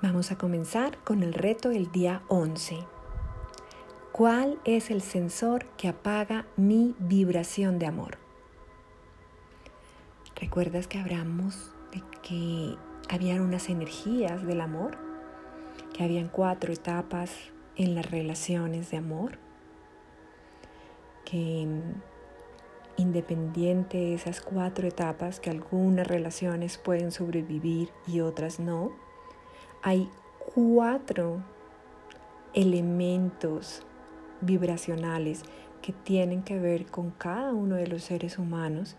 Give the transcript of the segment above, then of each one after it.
Vamos a comenzar con el reto del día 11. ¿Cuál es el sensor que apaga mi vibración de amor? ¿Recuerdas que hablamos de que habían unas energías del amor? Que habían cuatro etapas en las relaciones de amor. Que independiente de esas cuatro etapas, que algunas relaciones pueden sobrevivir y otras no, hay cuatro elementos vibracionales que tienen que ver con cada uno de los seres humanos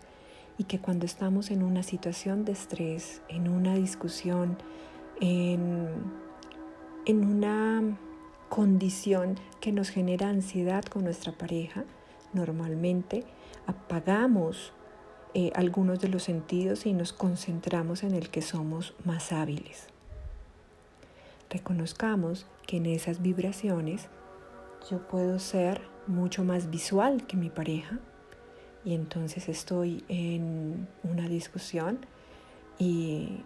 y que cuando estamos en una situación de estrés, en una discusión, en, en una condición que nos genera ansiedad con nuestra pareja, normalmente apagamos eh, algunos de los sentidos y nos concentramos en el que somos más hábiles. Reconozcamos que en esas vibraciones yo puedo ser mucho más visual que mi pareja. Y entonces estoy en una discusión y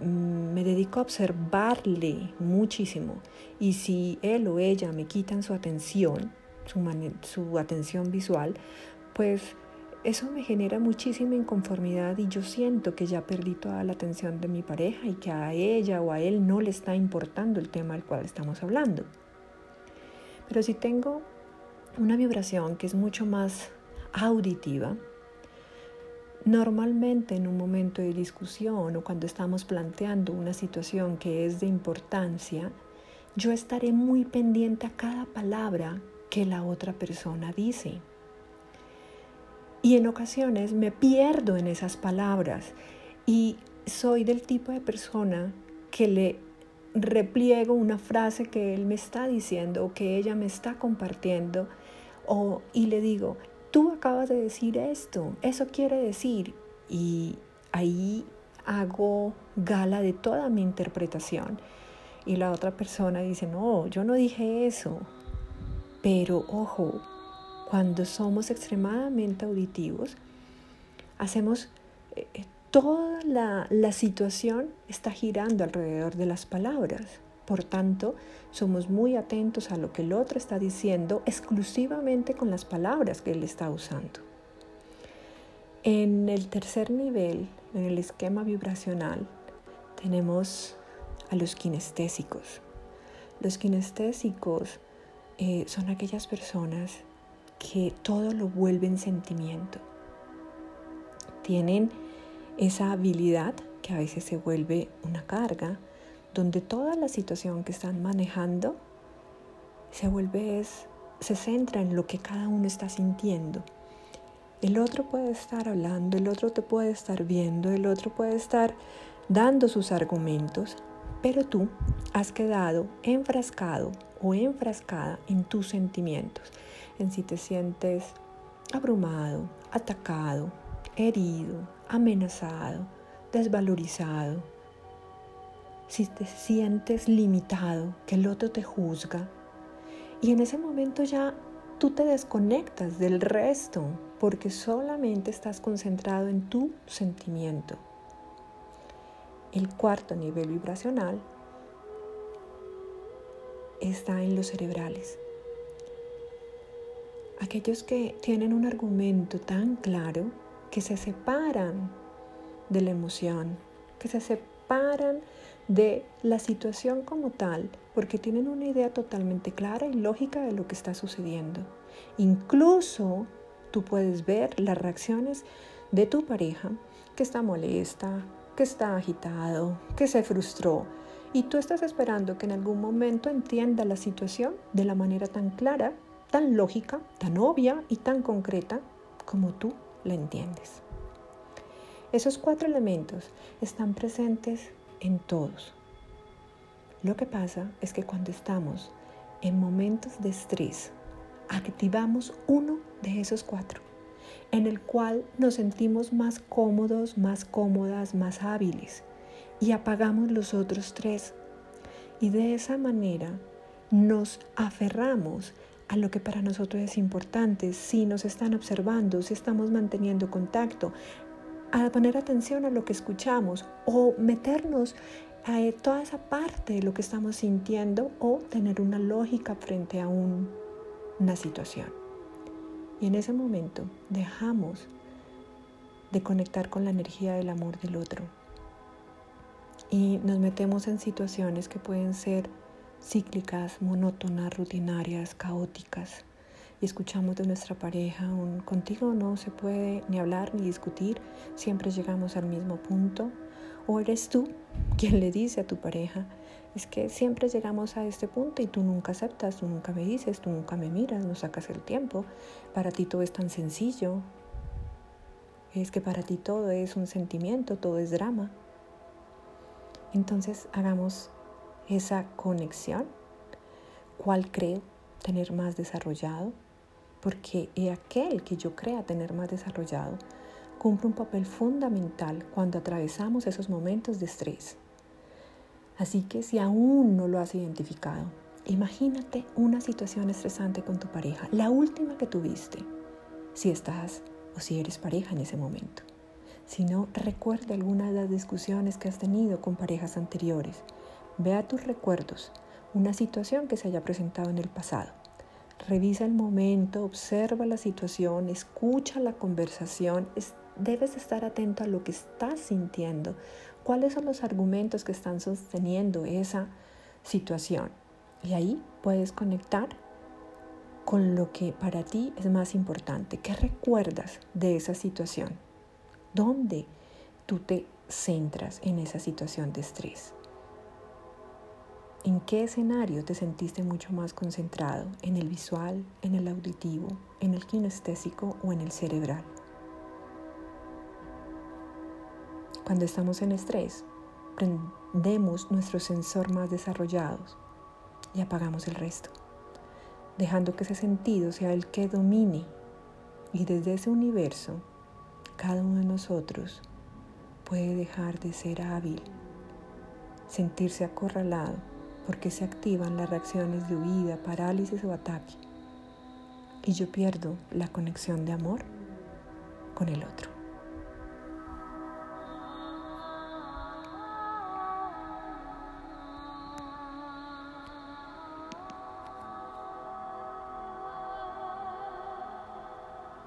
me dedico a observarle muchísimo. Y si él o ella me quitan su atención, su, su atención visual, pues eso me genera muchísima inconformidad y yo siento que ya perdí toda la atención de mi pareja y que a ella o a él no le está importando el tema del cual estamos hablando. Pero si tengo una vibración que es mucho más auditiva, normalmente en un momento de discusión o cuando estamos planteando una situación que es de importancia, yo estaré muy pendiente a cada palabra que la otra persona dice. Y en ocasiones me pierdo en esas palabras y soy del tipo de persona que le repliego una frase que él me está diciendo o que ella me está compartiendo o, y le digo, tú acabas de decir esto, eso quiere decir. Y ahí hago gala de toda mi interpretación. Y la otra persona dice, no, yo no dije eso. Pero ojo, cuando somos extremadamente auditivos, hacemos eh, eh, toda la, la situación está girando alrededor de las palabras. Por tanto, somos muy atentos a lo que el otro está diciendo exclusivamente con las palabras que él está usando. En el tercer nivel, en el esquema vibracional, tenemos a los kinestésicos. Los kinestésicos eh, son aquellas personas que todo lo vuelven sentimiento. Tienen esa habilidad que a veces se vuelve una carga, donde toda la situación que están manejando se vuelve se centra en lo que cada uno está sintiendo. El otro puede estar hablando, el otro te puede estar viendo, el otro puede estar dando sus argumentos, pero tú has quedado enfrascado o enfrascada en tus sentimientos en si te sientes abrumado, atacado, herido, amenazado, desvalorizado, si te sientes limitado, que el otro te juzga. Y en ese momento ya tú te desconectas del resto porque solamente estás concentrado en tu sentimiento. El cuarto nivel vibracional está en los cerebrales aquellos que tienen un argumento tan claro que se separan de la emoción, que se separan de la situación como tal, porque tienen una idea totalmente clara y lógica de lo que está sucediendo. Incluso tú puedes ver las reacciones de tu pareja que está molesta, que está agitado, que se frustró. Y tú estás esperando que en algún momento entienda la situación de la manera tan clara tan lógica, tan obvia y tan concreta como tú la entiendes. Esos cuatro elementos están presentes en todos. Lo que pasa es que cuando estamos en momentos de estrés, activamos uno de esos cuatro, en el cual nos sentimos más cómodos, más cómodas, más hábiles, y apagamos los otros tres. Y de esa manera nos aferramos a lo que para nosotros es importante, si nos están observando, si estamos manteniendo contacto, a poner atención a lo que escuchamos o meternos a toda esa parte de lo que estamos sintiendo o tener una lógica frente a una situación. Y en ese momento dejamos de conectar con la energía del amor del otro y nos metemos en situaciones que pueden ser cíclicas, monótonas, rutinarias, caóticas y escuchamos de nuestra pareja un contigo no se puede ni hablar ni discutir, siempre llegamos al mismo punto. O eres tú quien le dice a tu pareja, es que siempre llegamos a este punto y tú nunca aceptas, tú nunca me dices, tú nunca me miras, no sacas el tiempo, para ti todo es tan sencillo, es que para ti todo es un sentimiento, todo es drama. Entonces hagamos esa conexión, cuál creo tener más desarrollado, porque aquel que yo crea tener más desarrollado cumple un papel fundamental cuando atravesamos esos momentos de estrés. Así que si aún no lo has identificado, imagínate una situación estresante con tu pareja, la última que tuviste, si estás o si eres pareja en ese momento. Si no, recuerda alguna de las discusiones que has tenido con parejas anteriores. Ve a tus recuerdos una situación que se haya presentado en el pasado Revisa el momento, observa la situación, escucha la conversación. debes estar atento a lo que estás sintiendo. ¿Cuáles son los argumentos que están sosteniendo esa situación? Y ahí puedes conectar con lo que para ti es más importante. ¿Qué recuerdas de esa situación? ¿Dónde tú te centras en esa situación de estrés? ¿En qué escenario te sentiste mucho más concentrado? ¿En el visual, en el auditivo, en el kinestésico o en el cerebral? Cuando estamos en estrés, prendemos nuestro sensor más desarrollados y apagamos el resto, dejando que ese sentido sea el que domine. Y desde ese universo, cada uno de nosotros puede dejar de ser hábil, sentirse acorralado porque se activan las reacciones de huida, parálisis o ataque. Y yo pierdo la conexión de amor con el otro.